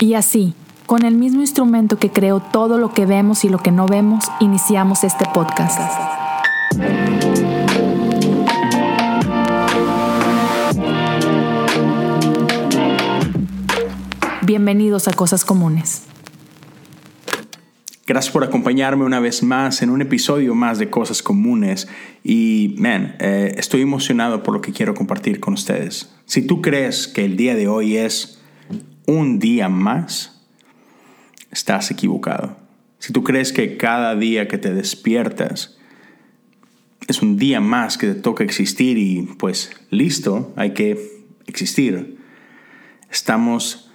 Y así, con el mismo instrumento que creó todo lo que vemos y lo que no vemos, iniciamos este podcast. Bienvenidos a Cosas Comunes. Gracias por acompañarme una vez más en un episodio más de Cosas Comunes. Y, man, eh, estoy emocionado por lo que quiero compartir con ustedes. Si tú crees que el día de hoy es un día más, estás equivocado. Si tú crees que cada día que te despiertas es un día más que te toca existir y pues listo, hay que existir, estamos,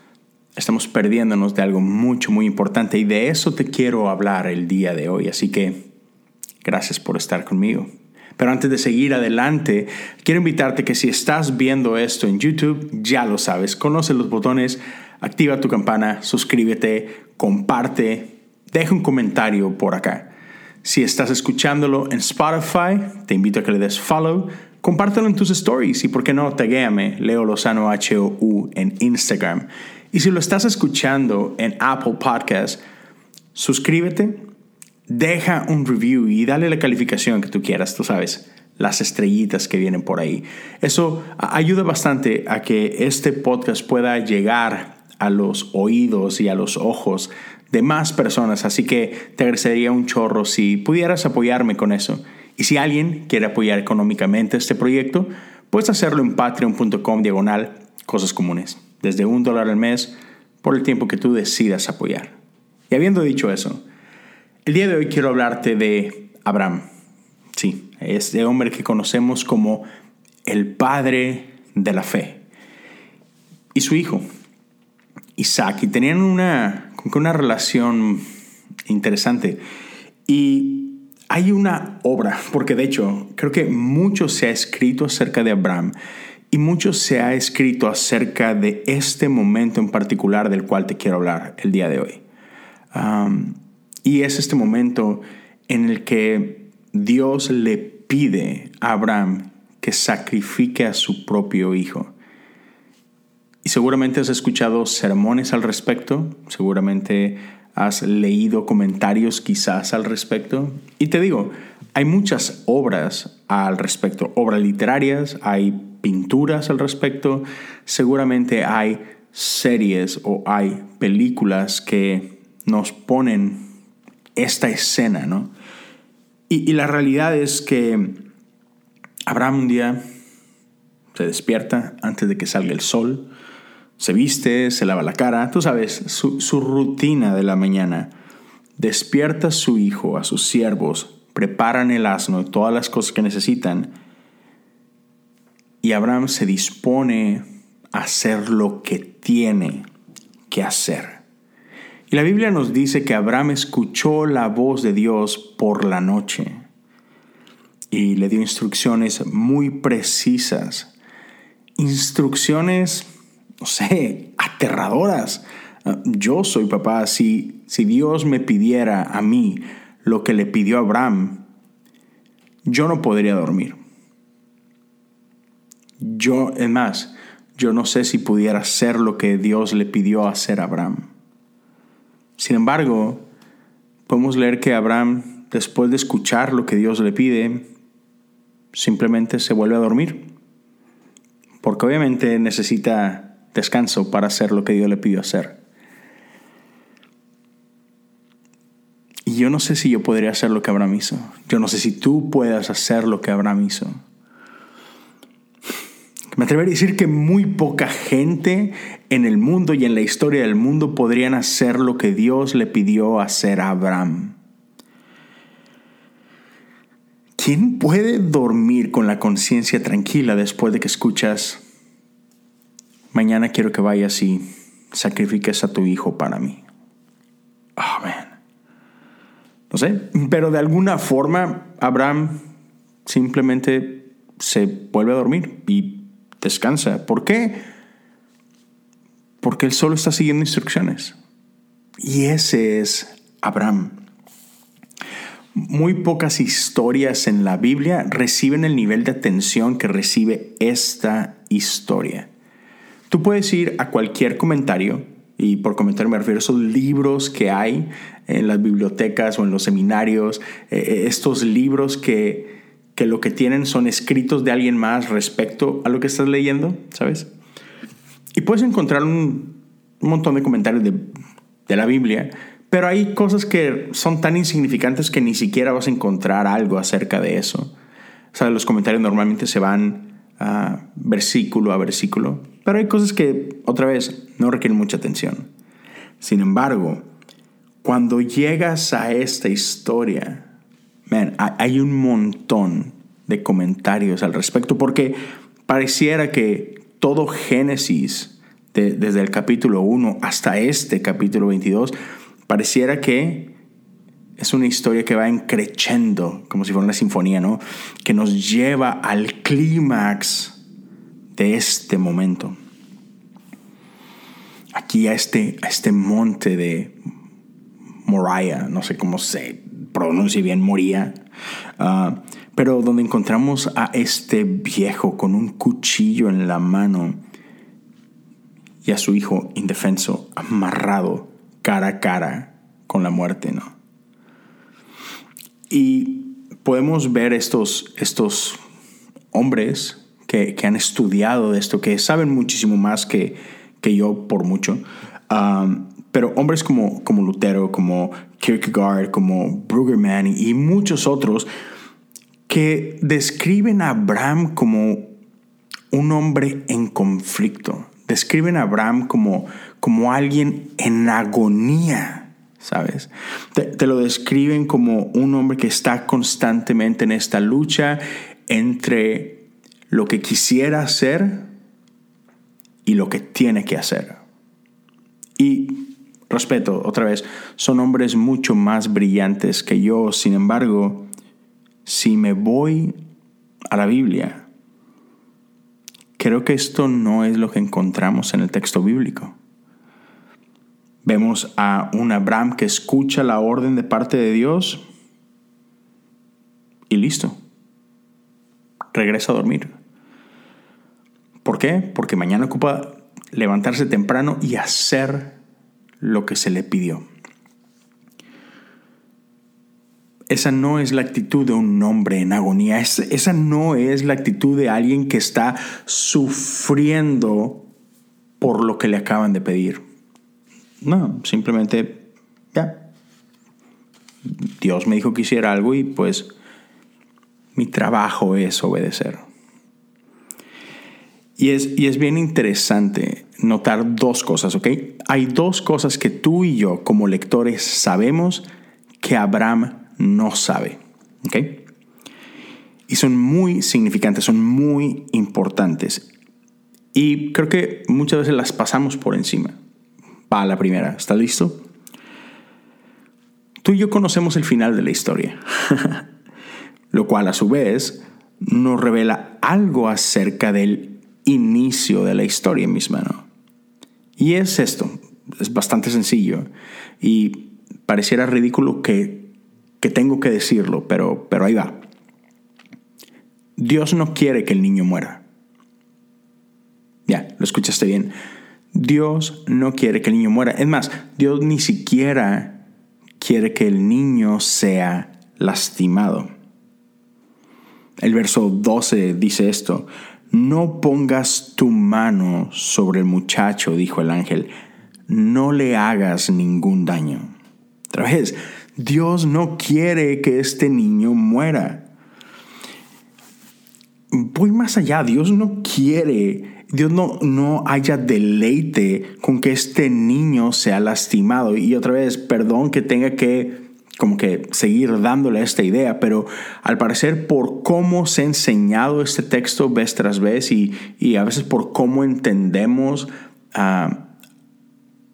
estamos perdiéndonos de algo mucho, muy importante y de eso te quiero hablar el día de hoy. Así que gracias por estar conmigo. Pero antes de seguir adelante, quiero invitarte que si estás viendo esto en YouTube, ya lo sabes, conoce los botones activa tu campana, suscríbete, comparte, deja un comentario por acá. Si estás escuchándolo en Spotify, te invito a que le des follow, compártelo en tus stories y, por qué no, taguéame, Leo Lozano HOU en Instagram. Y si lo estás escuchando en Apple Podcast, suscríbete, deja un review y dale la calificación que tú quieras, tú sabes las estrellitas que vienen por ahí. Eso ayuda bastante a que este podcast pueda llegar a los oídos y a los ojos de más personas, así que te agradecería un chorro si pudieras apoyarme con eso. Y si alguien quiere apoyar económicamente este proyecto, puedes hacerlo en patreon.com diagonal cosas comunes, desde un dólar al mes por el tiempo que tú decidas apoyar. Y habiendo dicho eso, el día de hoy quiero hablarte de Abraham. Sí, este hombre que conocemos como el padre de la fe. Y su hijo, Isaac y tenían una, una relación interesante. Y hay una obra, porque de hecho creo que mucho se ha escrito acerca de Abraham y mucho se ha escrito acerca de este momento en particular del cual te quiero hablar el día de hoy. y es este momento en el que Dios le pide a Abraham que sacrifique a su propio hijo. Y seguramente has escuchado sermones al respecto, seguramente has leído comentarios quizás al respecto. Y te digo, hay muchas obras al respecto, obras literarias, hay pinturas al respecto, seguramente hay series o hay películas que nos ponen esta escena, ¿no? Y, la realidad es que Abraham un día se despierta antes de que salga el sol, se viste, se lava la cara, tú sabes, su, rutina de la mañana. Despierta a su hijo, a sus siervos, preparan el asno y todas las cosas que necesitan. Y Abraham se dispone a hacer lo que tiene que hacer. Y la Biblia nos dice que Abraham escuchó la voz de Dios por la noche y le dio instrucciones muy precisas. Instrucciones no sé, aterradoras. Yo soy papá, si, si Dios me pidiera a mí lo que le pidió a Abraham, yo no podría dormir. Yo, es más, yo no sé si pudiera hacer lo que Dios le pidió hacer a Abraham. Sin embargo, podemos leer que Abraham, después de escuchar lo que Dios le pide, simplemente se vuelve a dormir. Porque obviamente necesita descanso para hacer lo que Dios le pidió hacer. Y yo no sé si yo podría hacer lo que Abraham hizo. Yo no sé si tú puedas hacer lo que Abraham hizo. Me atrevería a decir que muy poca gente en el mundo y en la historia del mundo podrían hacer lo que Dios le pidió hacer a Abraham. ¿Quién puede dormir con la conciencia tranquila después de que escuchas mañana quiero que vayas y sacrifiques a tu hijo para mí. Amén. No sé, pero de alguna forma Abraham simplemente se vuelve a dormir y descansa. ¿Por qué? Porque él solo está siguiendo instrucciones. Y ese es Abraham. Muy pocas historias en la Biblia reciben el nivel de atención que recibe esta historia. Tú puedes ir a cualquier comentario y por comentario me refiero a esos libros que hay en las bibliotecas o en los seminarios, eh, eh, estos libros que, que lo que tienen son escritos de alguien más respecto a lo que estás leyendo, ¿sabes? Y puedes encontrar un, montón de comentarios de, de la Biblia, pero hay cosas que son tan insignificantes que ni siquiera vas a encontrar algo acerca de eso. O los comentarios normalmente se van a versículo a versículo, pero hay cosas que, otra vez, no requieren mucha atención. Sin embargo, cuando llegas a esta historia, man, hay un montón de comentarios al respecto, porque pareciera que todo Génesis, desde el capítulo 1 hasta este capítulo 22, pareciera que es una historia que va encrechendo, como si fuera una sinfonía, ¿no? Que nos lleva al clímax de este momento. Aquí a este, a este monte de Moriah, no sé cómo se pronuncia bien, Moría, ah, pero donde encontramos a este viejo con un cuchillo en la mano y a su hijo indefenso amarrado cara a cara con la muerte, ¿no? Y podemos ver estos, estos hombres que, han estudiado de esto, que saben muchísimo más que, que yo por mucho, um, pero hombres como, como Lutero, como Kierkegaard, como Brueggemann y muchos otros, que describen a Abraham como un hombre en conflicto, describen a Abraham como, como alguien en agonía ¿sabes? Te, lo describen como un hombre que está constantemente en esta lucha entre lo que quisiera hacer y lo que tiene que hacer. Y respeto, otra vez, son hombres mucho más brillantes que yo, sin embargo, si me voy a la Biblia, creo que esto no es lo que encontramos en el texto bíblico. Vemos a un Abraham que escucha la orden de parte de Dios y listo. Regresa a dormir. ¿Por qué? Porque mañana ocupa levantarse temprano y hacer lo que se le pidió. Esa no es la actitud de un hombre en agonía. Esa no es la actitud de alguien que está sufriendo por lo que le acaban de pedir. No, simplemente, ya. Dios me dijo que hiciera algo y pues mi trabajo es obedecer. Y es, y es bien interesante notar dos cosas, ¿ok? Hay dos cosas que tú y yo como lectores sabemos que Abraham no sabe, ¿ok? Y son muy significantes, son muy importantes. Y creo que muchas veces las pasamos por encima la primera. ¿Está listo? Tú y yo conocemos el final de la historia, lo cual a su vez nos revela algo acerca del inicio de la historia misma. ¿no? Y es esto, es bastante sencillo y pareciera ridículo que, que tengo que decirlo, pero, pero ahí va. Dios no quiere que el niño muera. Ya, lo escuchaste bien. Dios no quiere que el niño muera. Es más, Dios ni siquiera quiere que el niño sea lastimado. El verso 12 dice esto, no pongas tu mano sobre el muchacho, dijo el ángel, no le hagas ningún daño. Otra vez, Dios no quiere que este niño muera. Voy más allá, Dios no quiere Dios no, no haya deleite con que este niño sea lastimado. Y otra vez, perdón que tenga que como que seguir dándole esta idea, pero al parecer por cómo se ha enseñado este texto vez tras vez y, a veces por cómo entendemos ah,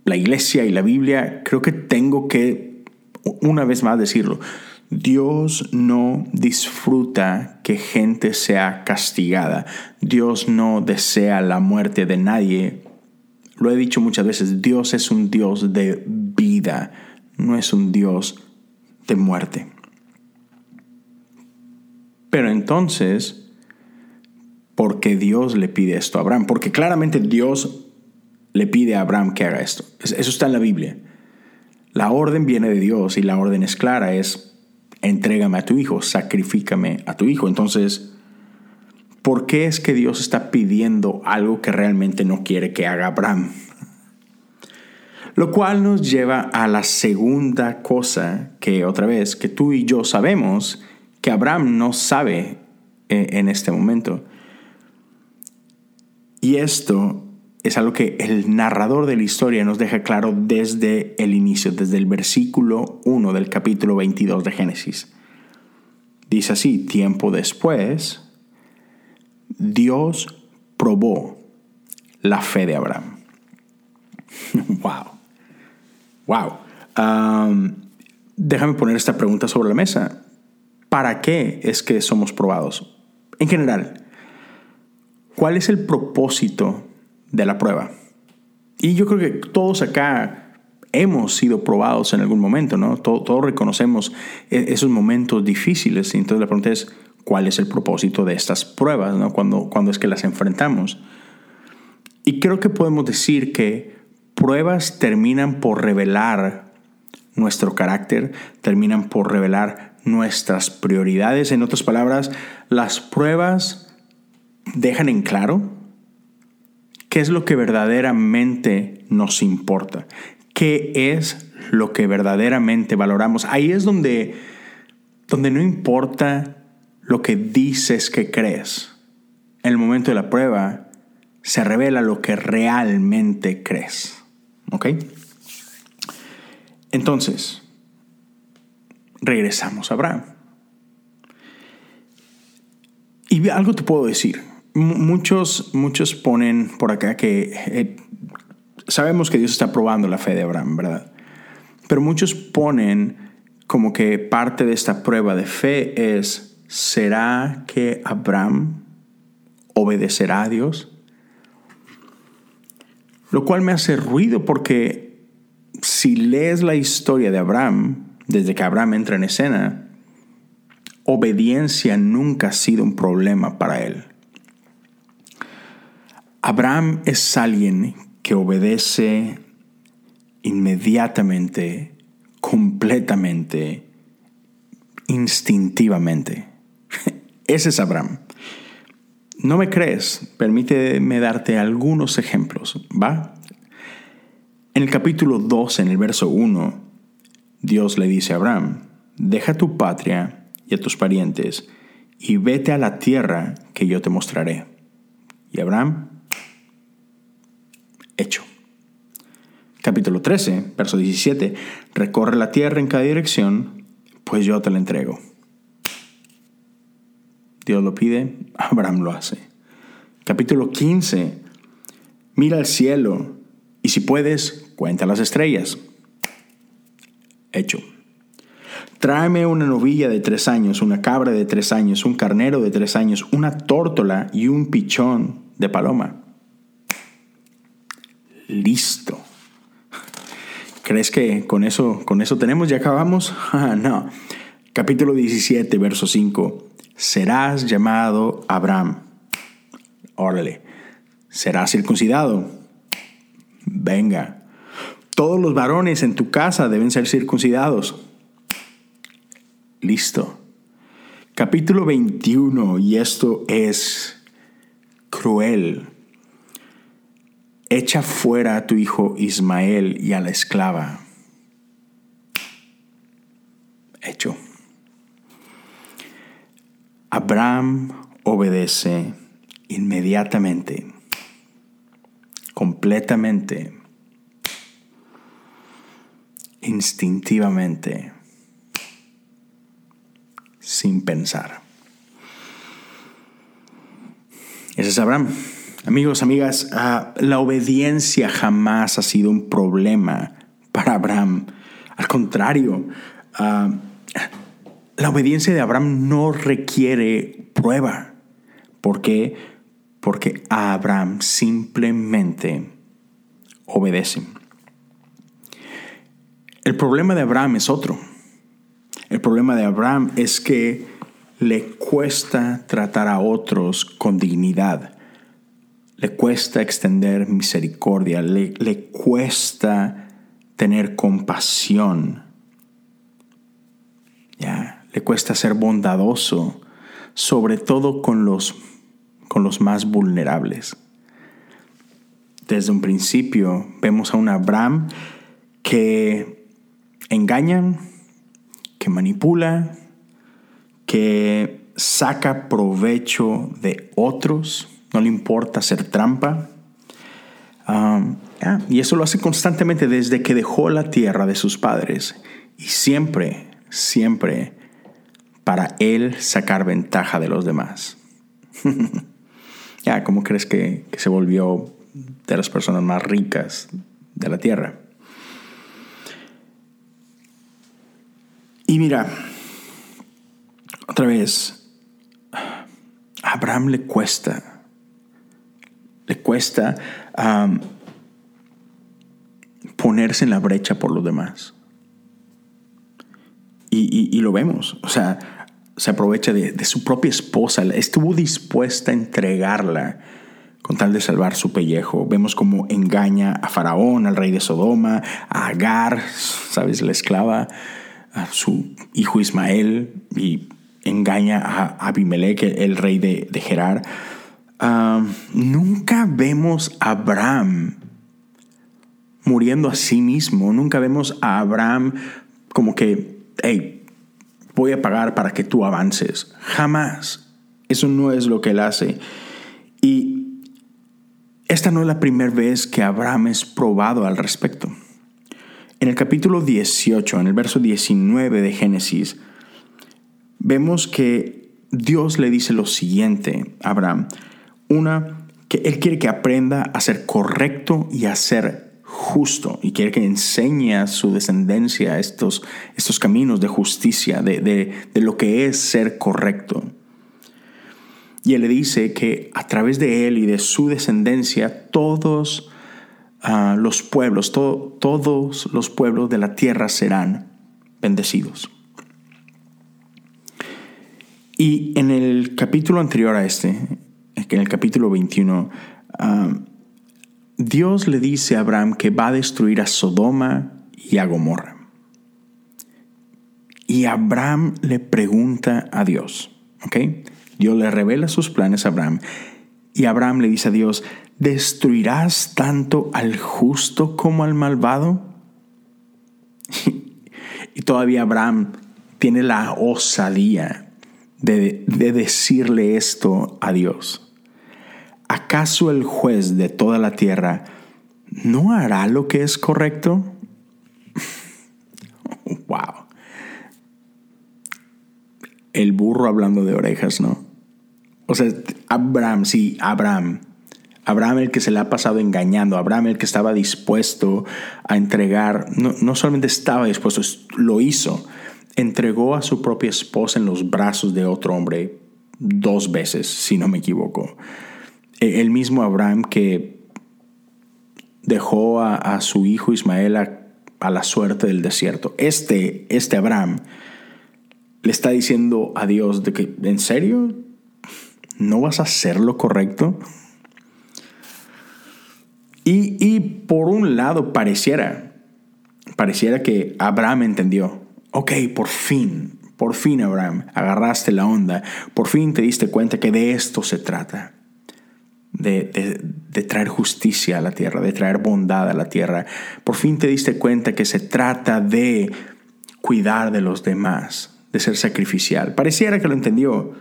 la iglesia y la Biblia, creo que tengo que una vez más decirlo. Dios no disfruta que gente sea castigada. Dios no desea la muerte de nadie. Lo he dicho muchas veces, Dios es un Dios de vida, no es un Dios de muerte. Pero entonces, ¿por qué Dios le pide esto a Abraham? Porque claramente Dios le pide a Abraham que haga esto. Eso está en la Biblia. La orden viene de Dios y la orden es clara, es entrégame a tu hijo, sacrifícame a tu hijo. Entonces, ¿por qué es que Dios está pidiendo algo que realmente no quiere que haga Abraham? Lo cual nos lleva a la segunda cosa que otra vez, que tú y yo sabemos que Abraham no sabe eh, en este momento. Y esto es algo que el narrador de la historia nos deja claro desde el inicio, desde el versículo 1 del capítulo 22 de Génesis. Dice así, tiempo después, Dios probó la fe de Abraham. wow. Wow. déjame poner esta pregunta sobre la mesa. ¿Para qué es que somos probados? En general, ¿cuál es el propósito de la prueba? Y yo creo que todos acá hemos sido probados en algún momento, ¿no? Todos, reconocemos e-, esos momentos difíciles. Y entonces la pregunta es, ¿cuál es el propósito de estas pruebas, ¿no? Cuando, cuando es que las enfrentamos. Y creo que podemos decir que pruebas terminan por revelar nuestro carácter, terminan por revelar nuestras prioridades. En otras palabras, las pruebas dejan en claro qué es lo que verdaderamente nos importa, qué es lo que verdaderamente valoramos. Ahí es donde, donde no importa lo que dices que crees. En el momento de la prueba se revela lo que realmente crees. ¿Ok? Entonces, regresamos a Abraham. Y algo te puedo decir. muchos, muchos ponen por acá que eh, sabemos que Dios está probando la fe de Abraham, ¿verdad? Pero muchos ponen como que parte de esta prueba de fe es, ¿será que Abraham obedecerá a Dios? Lo cual me hace ruido porque si lees la historia de Abraham, desde que Abraham entra en escena, obediencia nunca ha sido un problema para él. Abraham es alguien que obedece inmediatamente, completamente, instintivamente. Ese es Abraham. ¿No me crees? Permíteme darte algunos ejemplos, ¿va? En el capítulo 2, en el verso 1, Dios le dice a Abraham, deja tu patria y a tus parientes y vete a la tierra que yo te mostraré. Y Abraham, hecho. Capítulo 13, verso 17, recorre la tierra en cada dirección, pues yo te la entrego. Dios lo pide, Abraham lo hace. Capítulo 15. Mira al cielo y si puedes, cuenta las estrellas. Hecho. Tráeme una novilla de tres años, una cabra de tres años, un carnero de tres años, una tórtola y un pichón de paloma. Listo. ¿Crees que con eso, con eso tenemos? ¿Ya acabamos? no. Capítulo 17, verso 5 serás llamado Abraham. Órale, serás circuncidado. Venga, todos los varones en tu casa deben ser circuncidados. Listo. Capítulo 21, y esto es cruel. Echa fuera a tu hijo Ismael y a la esclava. Hecho. Abraham obedece inmediatamente, completamente, instintivamente, sin pensar. Ese es Abraham. Amigos, amigas, ah, la obediencia jamás ha sido un problema para Abraham. Al contrario, uh, la obediencia de Abraham no requiere prueba. ¿Por qué? Porque Abraham simplemente obedece. El problema de Abraham es otro. El problema de Abraham es que le cuesta tratar a otros con dignidad. le cuesta extender misericordia, le, le cuesta tener compasión. Ya, le cuesta ser bondadoso, sobre todo con los, con los más vulnerables. Desde un principio vemos a un Abraham que engaña, que manipula, que saca provecho de otros, no le importa hacer trampa. Um, y eso lo hace constantemente desde que dejó la tierra de sus padres. Y siempre, siempre para él sacar ventaja de los demás. ya, ¿cómo crees que, se volvió de las personas más ricas de la tierra? Y mira, otra vez, a Abraham le cuesta le cuesta ponerse en la brecha por los demás. Y, lo vemos, o sea, se aprovecha de, su propia esposa, estuvo dispuesta a entregarla con tal de salvar su pellejo. Vemos cómo engaña a Faraón, al rey de Sodoma, a Agar, ¿sabes? La esclava, a su hijo Ismael, y engaña a Abimelech, el rey de, de Gerar nunca vemos a Abraham muriendo a sí mismo. Nunca vemos a Abraham como que, hey, voy a pagar para que tú avances. Jamás. Eso no es lo que él hace. Y esta no es la primera vez que Abraham es probado al respecto. En el capítulo 18, en el verso 19 de Génesis, vemos que Dios le dice lo siguiente a Abraham. Una, que Él quiere que aprenda a ser correcto y a ser justo y quiere que enseñe a su descendencia estos, estos caminos de justicia, de, lo que es ser correcto. Y Él le dice que a través de Él y de su descendencia todos ah, los pueblos, todos los pueblos de la tierra serán bendecidos. Y en el capítulo anterior a este, en el capítulo 21, um, Dios le dice a Abraham que va a destruir a Sodoma y a Gomorra. Y Abraham le pregunta a Dios, ¿ok? Dios le revela sus planes a Abraham. Y Abraham le dice a Dios, ¿destruirás tanto al justo como al malvado? y todavía Abraham tiene la osadía de, de decirle esto a Dios. ¿Acaso el juez de toda la tierra no hará lo que es correcto? wow. El burro hablando de orejas, ¿no? O sea, Abraham, sí, Abraham. Abraham el que se le ha pasado engañando, Abraham el que estaba dispuesto a entregar, no, no solamente estaba dispuesto, lo hizo. Entregó a su propia esposa en los brazos de otro hombre dos veces, si no me equivoco. El mismo Abraham que dejó a, su hijo Ismael a, la suerte del desierto. Este, este Abraham le está diciendo a Dios de que, ¿en serio? ¿No vas a hacer lo correcto? Y, y por un lado pareciera, pareciera que Abraham entendió, ok, por fin, por fin Abraham, agarraste la onda, por fin te diste cuenta que de esto se trata de, traer justicia a la tierra, de traer bondad a la tierra. Por fin te diste cuenta que se trata de cuidar de los demás, de ser sacrificial. Pareciera que lo entendió.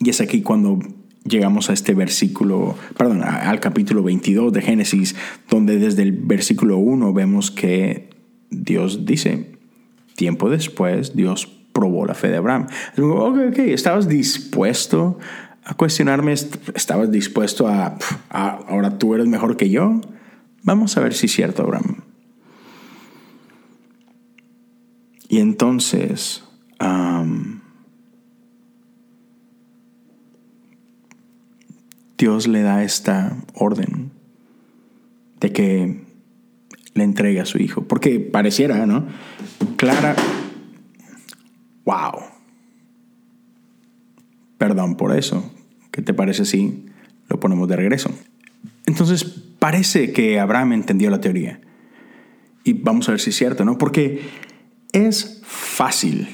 Y es aquí cuando llegamos a este versículo, perdón, al capítulo 22 de Génesis, donde desde el versículo 1 vemos que Dios dice, tiempo después Dios probó la fe de Abraham. Ok, ok, estabas dispuesto a cuestionarme, ¿estabas dispuesto a, ahora tú eres mejor que yo? Vamos a ver si es cierto, Abraham. Y entonces, Dios le da esta orden de que le entregue a su hijo. Porque pareciera, ¿no? Clara, wow. Perdón por eso. ¿Qué te parece si lo ponemos de regreso. Entonces parece que Abraham entendió la teoría. Y vamos a ver si es cierto, ¿no? Porque es fácil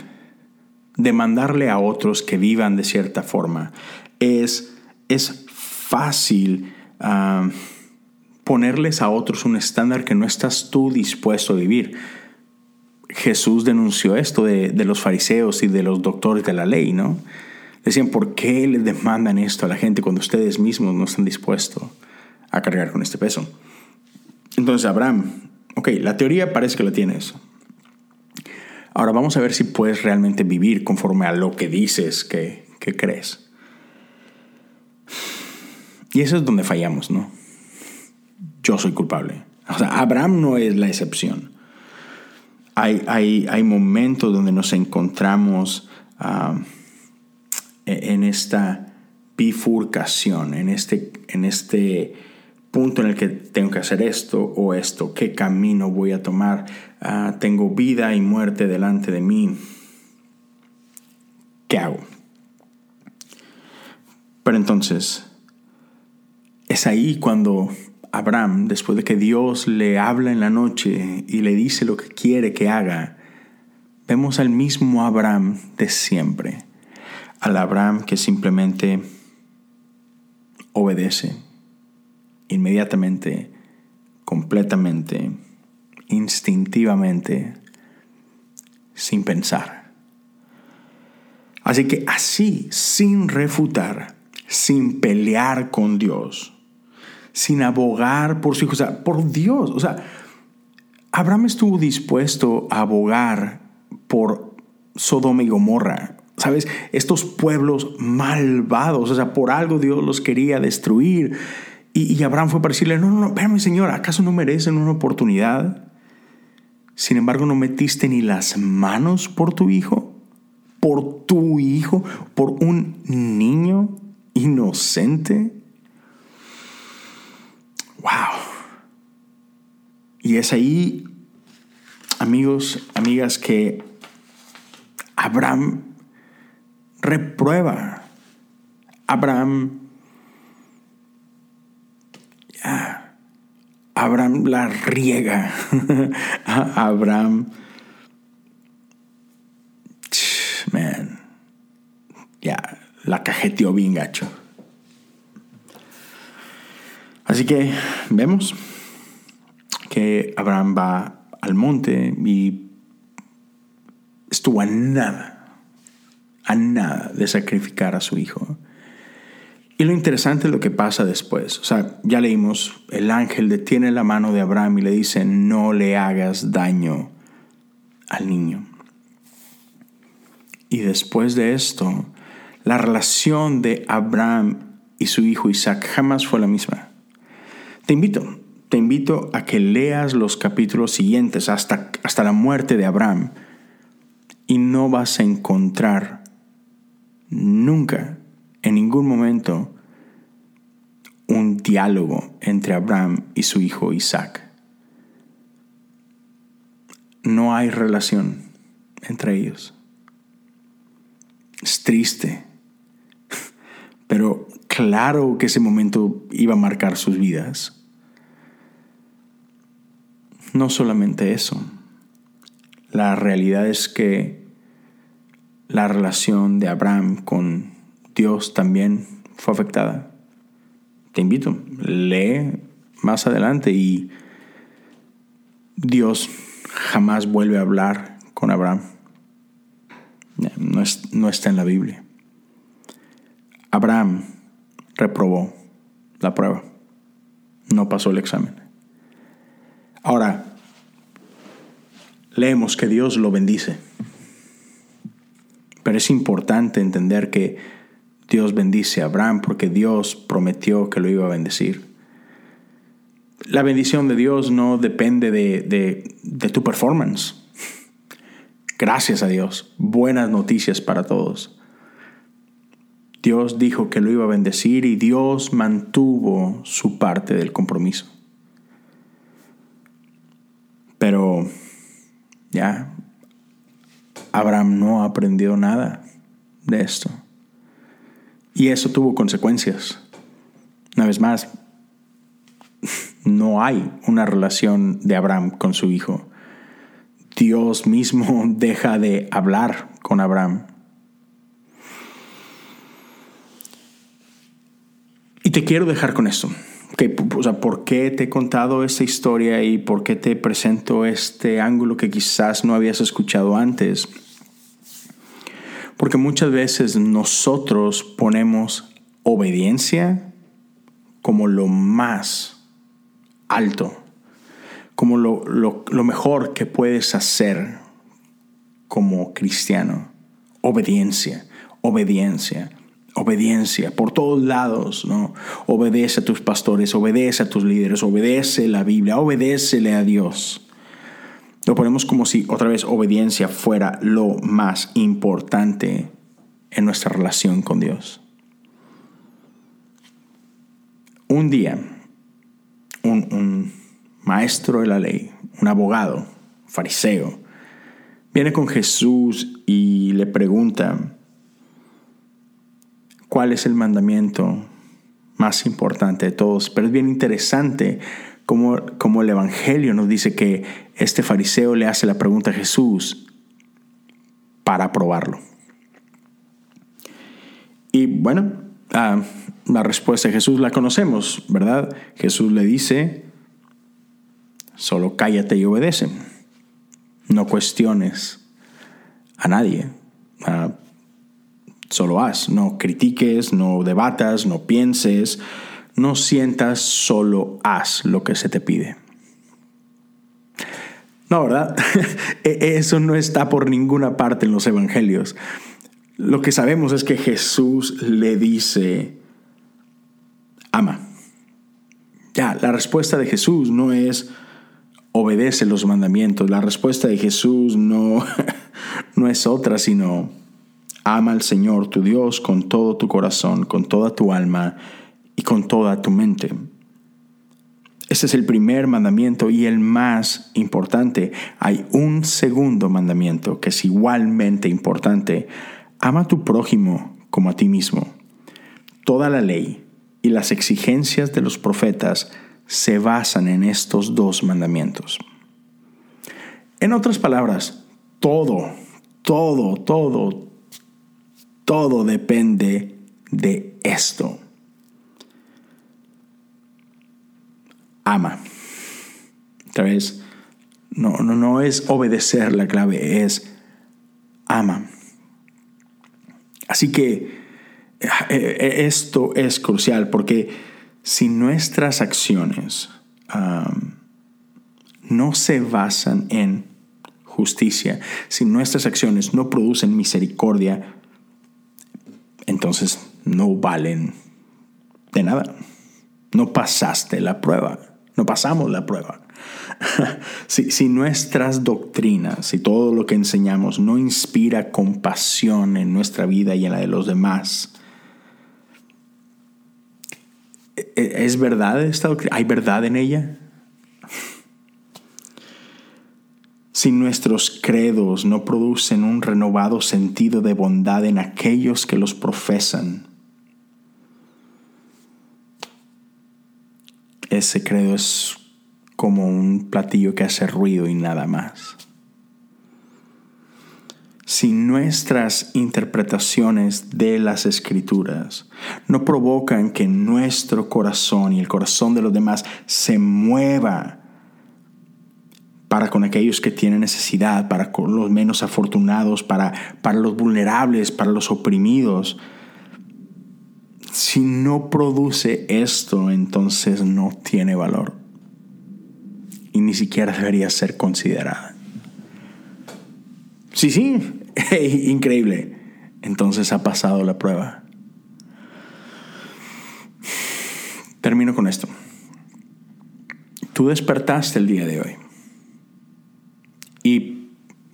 demandarle a otros que vivan de cierta forma. Es, es fácil ah, ponerles a otros un estándar que no estás tú dispuesto a vivir. Jesús denunció esto de, de los fariseos y de los doctores de la ley, ¿no? Decían, ¿por qué les demandan esto a la gente cuando ustedes mismos no están dispuestos a cargar con este peso? Entonces, Abraham, ok, la teoría parece que la tienes. Ahora vamos a ver si puedes realmente vivir conforme a lo que dices que, que crees. Y eso es donde fallamos, ¿no? Yo soy culpable. O sea, Abraham no es la excepción. Hay, hay, hay momentos donde nos encontramos... Uh, en esta bifurcación, en este, en este punto en el que tengo que hacer esto o esto, qué camino voy a tomar, ah, tengo vida y muerte delante de mí, ¿qué hago? Pero entonces, es ahí cuando Abraham, después de que Dios le habla en la noche y le dice lo que quiere que haga, vemos al mismo Abraham de siempre al Abraham que simplemente obedece inmediatamente, completamente, instintivamente, sin pensar. Así que así, sin refutar, sin pelear con Dios, sin abogar por su hijo, o sea, por Dios, o sea, Abraham estuvo dispuesto a abogar por Sodoma y Gomorra, ¿Sabes? Estos pueblos malvados, o sea, por algo Dios los quería destruir. Y, Abraham fue para decirle, no, no, no, espérame Señor, ¿acaso no merecen una oportunidad? Sin embargo, no metiste ni las manos por tu hijo, por tu hijo, por un niño inocente. ¡Wow! Y es ahí, amigos, amigas, que Abraham reprueba. Abraham, Abraham la riega. Abraham, man, ya, la cajeteó bien gacho. Así que vemos que Abraham va al monte y estuvo a nada a nada de sacrificar a su hijo. Y lo interesante es lo que pasa después. O sea, ya leímos, el ángel detiene la mano de Abraham y le dice, no le hagas daño al niño. Y después de esto, la relación de Abraham y su hijo Isaac jamás fue la misma. Te invito, te invito a que leas los capítulos siguientes hasta, hasta la muerte de Abraham y no vas a encontrar nunca, en ningún momento, un diálogo entre Abraham y su hijo Isaac. No hay relación entre ellos. Es triste, pero claro que ese momento iba a marcar sus vidas. No solamente eso, la realidad es que la relación de Abraham con Dios también fue afectada. Te invito, lee más adelante y Dios jamás vuelve a hablar con Abraham. No, está en la Biblia. Abraham reprobó la prueba. No pasó el examen. Ahora, leemos que Dios lo bendice. Pero es importante entender que Dios bendice a Abraham porque Dios prometió que lo iba a bendecir. La bendición de Dios no depende de, tu performance. Gracias a Dios. Buenas noticias para todos. Dios dijo que lo iba a bendecir y Dios mantuvo su parte del compromiso. Pero ya, Abraham no aprendió nada de esto. Y eso tuvo consecuencias. Una vez más, no hay una relación de Abraham con su hijo. Dios mismo deja de hablar con Abraham. Y te quiero dejar con esto. O sea, ¿Por qué te he contado esta historia y por qué te presento este ángulo que quizás no habías escuchado antes? Porque muchas veces nosotros ponemos obediencia como lo más alto, como lo, lo mejor que puedes hacer como cristiano. Obediencia, obediencia obediencia por todos lados, ¿no? Obedece a tus pastores, obedece a tus líderes, obedece la Biblia, obedécele a Dios. Lo ponemos como si otra vez obediencia fuera lo más importante en nuestra relación con Dios. Un día, un, maestro de la ley, un abogado, fariseo, viene con Jesús y le pregunta, cuál es el mandamiento más importante de todos. Pero es bien interesante como, como el Evangelio nos dice que este fariseo le hace la pregunta a Jesús para probarlo. Y bueno, la respuesta de Jesús la conocemos, ¿verdad? Jesús le dice, solo cállate y obedece. No cuestiones a nadie. Solo haz, no critiques, no debatas, no pienses, no sientas, solo haz lo que se te pide. No, ¿verdad? E-, eso no está por ninguna parte en los evangelios. Lo que sabemos es que Jesús le dice, ama. Ya, la respuesta de Jesús no es obedece los mandamientos. La respuesta de Jesús no, no es otra, sino Ama al Señor tu Dios con todo tu corazón, con toda tu alma y con toda tu mente. Ese es el primer mandamiento y el más importante. Hay un segundo mandamiento que es igualmente importante. Ama a tu prójimo como a ti mismo. Toda la ley y las exigencias de los profetas se basan en estos dos mandamientos. En otras palabras, todo, todo, todo, todo depende de esto. Ama. Otra vez, no, no, no es obedecer la clave, es ama. Así que eh, eh, esto es crucial porque si nuestras acciones no se basan en justicia, si nuestras acciones no producen misericordia, entonces no valen de nada. No pasaste la prueba, no pasamos la prueba. si, nuestras doctrinas, si todo lo que enseñamos no inspira compasión en nuestra vida y en la de los demás, ¿e, e, ¿es verdad esta doctrina? ¿Hay verdad en ella? Si nuestros credos no producen un renovado sentido de bondad en aquellos que los profesan. Ese credo es como un platillo que hace ruido y nada más. Si nuestras interpretaciones de las escrituras no provocan que nuestro corazón y el corazón de los demás se mueva para con aquellos que tienen necesidad, para con los menos afortunados, para, para los vulnerables, para los oprimidos. Si no produce esto, entonces no tiene valor. Y ni siquiera debería ser considerada. Sí, sí, increíble. Entonces ha pasado la prueba. Termino con esto. Tú despertaste el día de hoy y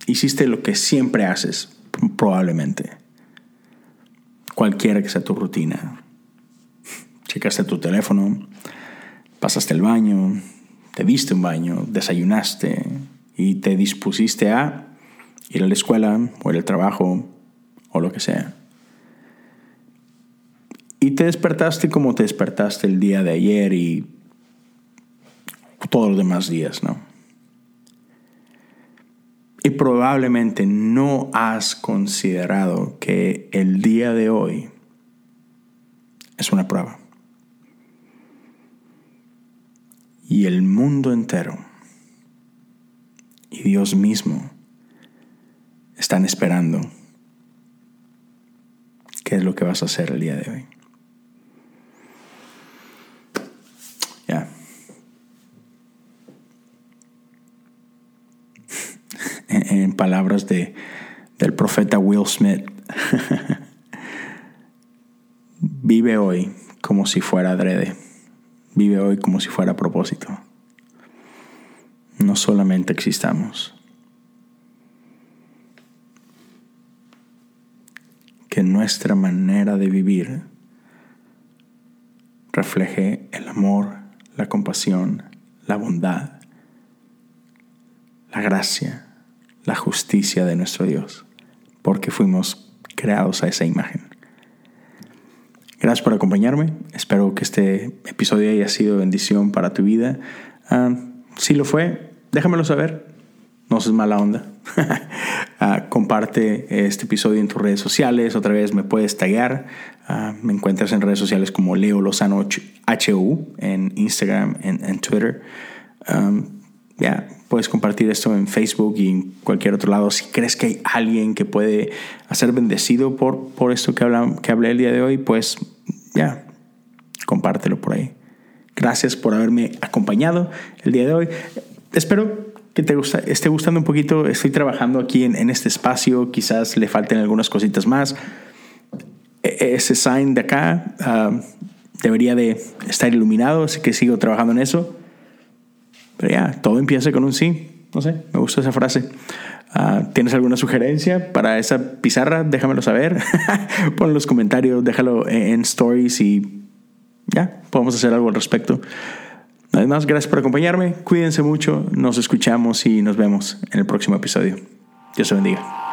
hiciste lo que siempre haces, probablemente. Cualquiera que sea tu rutina. Checaste tu teléfono, pasaste el baño, te diste un baño, desayunaste y te dispusiste a ir a la escuela o al trabajo o lo que sea. Y te despertaste como te despertaste el día de ayer y todos los demás días, ¿no? Y probablemente no has considerado que el día de hoy es una prueba. Y el mundo entero y Dios mismo están esperando qué es lo que vas a hacer el día de hoy. Ya. En, palabras de, del profeta Will Smith, vive hoy como si fuera adrede, vive hoy como si fuera a propósito. No solamente existamos. Que nuestra manera de vivir refleje el amor, la compasión, la bondad, la gracia, la justicia de nuestro Dios, porque fuimos creados a esa imagen. Gracias por acompañarme. Espero que este episodio haya sido bendición para tu vida. Ah, si lo fue, déjamelo saber. No seas mala onda. Ah, comparte este episodio en tus redes sociales. Otra vez me puedes taggear. Ah, me encuentras en redes sociales como Leo Lozano HU en Instagram, en, Twitter. ya, puedes compartir esto en Facebook y en cualquier otro lado. Si crees que hay alguien que puede ser bendecido por, por esto que, que hablé el día de hoy, pues ya, compártelo por ahí. Gracias por haberme acompañado el día de hoy. Espero que te gusta, esté gustando un poquito. Estoy trabajando aquí en, este espacio. Quizás le falten algunas cositas más. E, ese sign de acá ah, debería de estar iluminado, así que sigo trabajando en eso. Pero ya, todo empieza con un sí. No sé, me gusta esa frase. Ah, ¿Tienes alguna sugerencia para esa pizarra? Déjamelo saber. Pon en los comentarios, déjalo en stories y ya, podemos hacer algo al respecto. Además, gracias por acompañarme. Cuídense mucho. Nos escuchamos y nos vemos en el próximo episodio. Dios te bendiga.